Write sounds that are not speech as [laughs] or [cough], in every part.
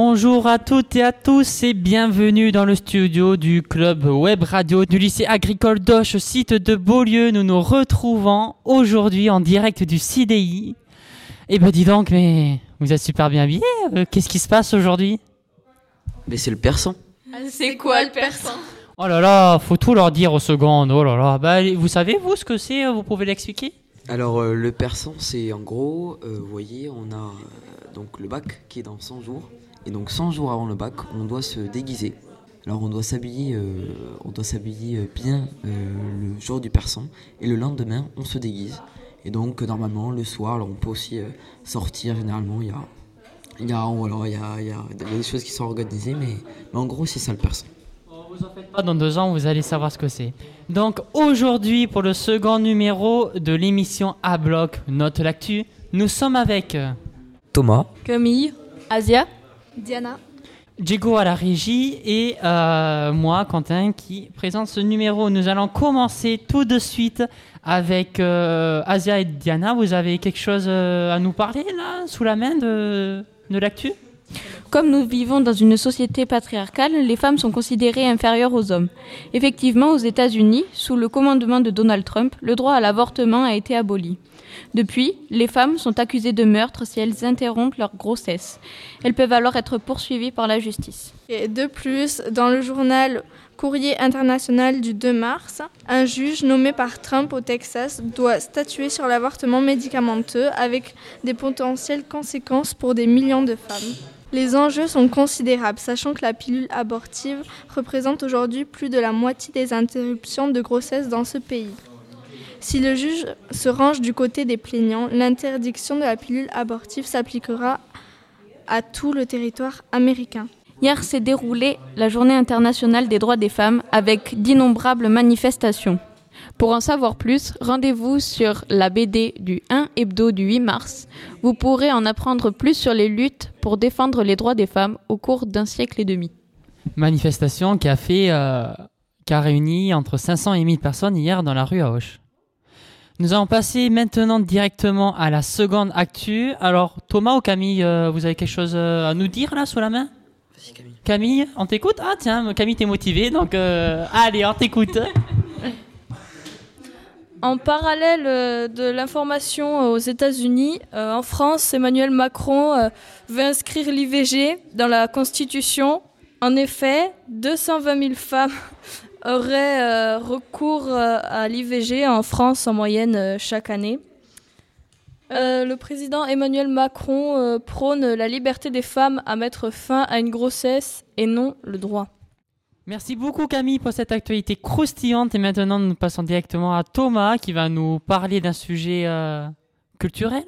Bonjour à toutes et à tous et bienvenue dans le studio du club web radio du lycée agricole d'Auch, site de Beaulieu. Nous nous retrouvons aujourd'hui en direct du CDI. Eh ben dis donc, mais vous êtes super bien habillés. euh, Qu'est-ce qui se passe aujourd'hui? Mais c'est le persan. C'est quoi le persan? Oh là là, faut tout leur dire aux secondes. Oh là là, bah, vous savez vous ce que c'est? Vous pouvez l'expliquer? Alors euh, le persan, c'est en gros, euh, vous voyez, on a euh, donc le bac qui est dans 100 jours. Et donc 100 jours avant le bac, on doit se déguiser. Alors on doit s'habiller, euh, on doit s'habiller bien euh, le jour du persan. Et le lendemain, on se déguise. Et donc normalement, le soir, alors, on peut aussi euh, sortir. Généralement, il y a, il y a, voilà, il y a, il y a- des choses qui sont organisées, mais, mais en gros, c'est ça le persan. Vous en faites pas dans deux ans, vous allez savoir ce que c'est. Donc aujourd'hui, pour le second numéro de l'émission A Bloc Note l'actu, nous sommes avec Thomas. Camille. Asia. Diana. Diego à la régie et euh, moi, Quentin, qui présente ce numéro. Nous allons commencer tout de suite avec euh, Asia et Diana. Vous avez quelque chose euh, à nous parler là, sous la main de, de l'actu? Comme nous vivons dans une société patriarcale, les femmes sont considérées inférieures aux hommes. Effectivement, aux États-Unis, sous le commandement de Donald Trump, le droit à l'avortement a été aboli. Depuis, les femmes sont accusées de meurtre si elles interrompent leur grossesse. Elles peuvent alors être poursuivies par la justice. De plus, dans le journal Courrier international du 2 mars, un juge nommé par Trump au Texas doit statuer sur l'avortement médicamenteux avec des potentielles conséquences pour des millions de femmes. Les enjeux sont considérables, sachant que la pilule abortive représente aujourd'hui plus de la moitié des interruptions de grossesse dans ce pays. Si le juge se range du côté des plaignants, l'interdiction de la pilule abortive s'appliquera à tout le territoire américain. Hier s'est déroulée la Journée internationale des droits des femmes avec d'innombrables manifestations. Pour en savoir plus, rendez-vous sur la BD du 1 hebdo du 8 mars. Vous pourrez en apprendre plus sur les luttes pour défendre les droits des femmes au cours d'un siècle et demi. Manifestation qui a fait, euh, qui a réuni entre 500 et 1000 personnes hier dans la rue à Auch. Nous allons passer maintenant directement à la seconde actu. Alors Thomas ou Camille, euh, vous avez quelque chose euh, à nous dire là sous la main? Vas-y Camille. Camille, on t'écoute? Ah tiens, Camille t'es motivée, donc euh, allez, on t'écoute. En parallèle euh, de l'information euh, aux États-Unis, euh, en France, Emmanuel Macron veut inscrire l'IVG dans la Constitution. En effet, 220 000 femmes [laughs] auraient recours à l'IVG en France en moyenne chaque année. Le président Emmanuel Macron prône la liberté des femmes à mettre fin à une grossesse et non le droit. Merci beaucoup Camille pour cette actualité croustillante et maintenant nous passons directement à Thomas qui va nous parler d'un sujet euh, culturel.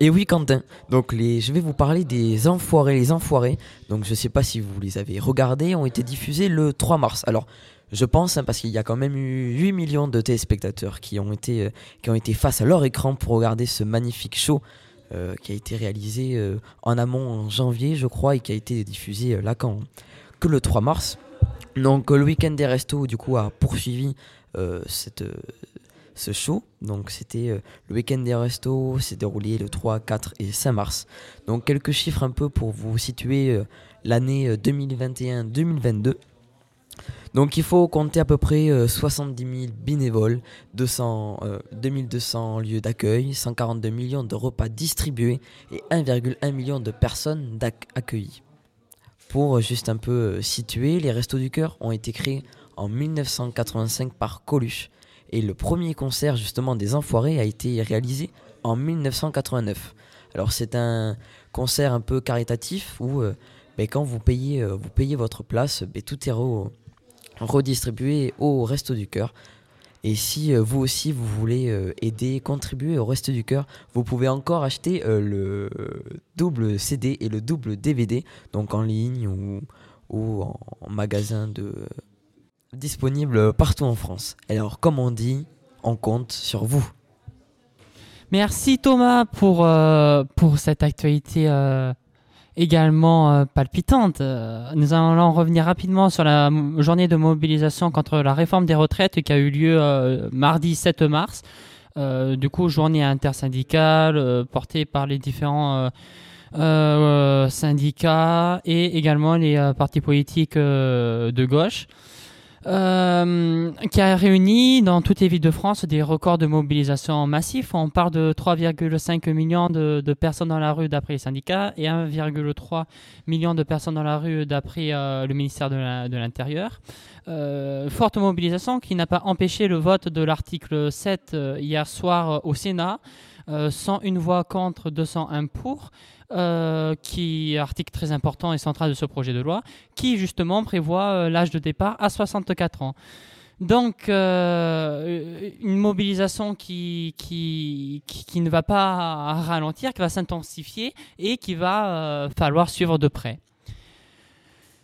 Et oui, Quentin. Donc, je vais vous parler des Enfoirés. Les Enfoirés, donc je sais pas si vous les avez regardés, ont été diffusés le 3 mars. Alors, je pense, hein, parce qu'il y a quand même eu 8 millions de téléspectateurs qui ont été, euh, qui ont été face à leur écran pour regarder ce magnifique show euh, qui a été réalisé en amont en janvier, je crois, et qui a été diffusé là quand que le 3 mars. Donc, le week-end des restos, du coup, a poursuivi euh, cette, euh, ce show. Donc, c'était. euh, le week-end des restos s'est déroulé le 3, 4 et 5 mars. Donc quelques chiffres un peu pour vous situer l'année euh, 2021-2022. Donc il faut compter à peu près euh, 70 000 bénévoles, 200, euh, 2200 lieux d'accueil, 142 millions de repas distribués et 1,1 million de personnes accueillies. Pour euh, juste un peu euh, situer, les Restos du Cœur ont été créés en 1985 par Coluche et le premier concert justement des Enfoirés a été réalisé en 1989. Alors c'est un concert un peu caritatif où euh, ben, quand vous payez, vous payez votre place, ben, tout est re- redistribué au Resto du Cœur. Et si euh, vous aussi vous voulez euh, aider, contribuer au Resto du Cœur, vous pouvez encore acheter euh, le double CD et le double DVD, donc en ligne ou, en, en magasin de disponible partout en France. Alors comme on dit, on compte sur vous. Merci Thomas pour, pour cette actualité également euh, palpitante. Euh, nous allons revenir rapidement sur la journée de mobilisation contre la réforme des retraites qui a eu lieu euh, mardi 7 mars. Du coup, journée intersyndicale portée par les différents syndicats et également les partis politiques de gauche. Euh, qui a réuni dans toutes les villes de France des records de mobilisation massifs. On parle de 3,5 millions de, personnes dans la rue d'après les syndicats et 1,3 million de personnes dans la rue d'après euh, le ministère de l'Intérieur. Euh, forte mobilisation qui n'a pas empêché le vote de l'article 7 euh, hier soir au Sénat, 101 voix contre, 201 pour, euh, qui article très important et central de ce projet de loi, qui justement prévoit euh, l'âge de départ à 64 ans. Donc, euh, une mobilisation qui, qui, qui, qui ne va pas ralentir, qui va s'intensifier et qui va euh, falloir suivre de près.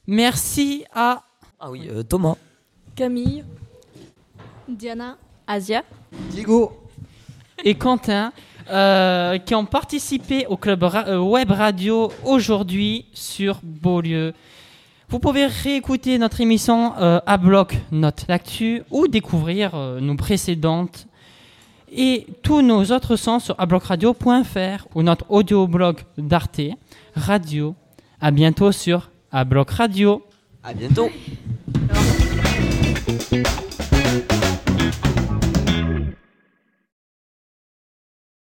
Merci à Ah oui, euh, Thomas. Camille. Diana. Asia. Diego. et Quentin euh, qui ont participé au club ra- euh, web radio aujourd'hui sur Beaulieu. Vous pouvez réécouter notre émission euh, à bloc Note l'actu ou découvrir euh, nos précédentes et tous nos autres sons sur ablocradio.fr ou notre audioblog d'Arte Radio. À bientôt sur Abloc Radio. À bientôt.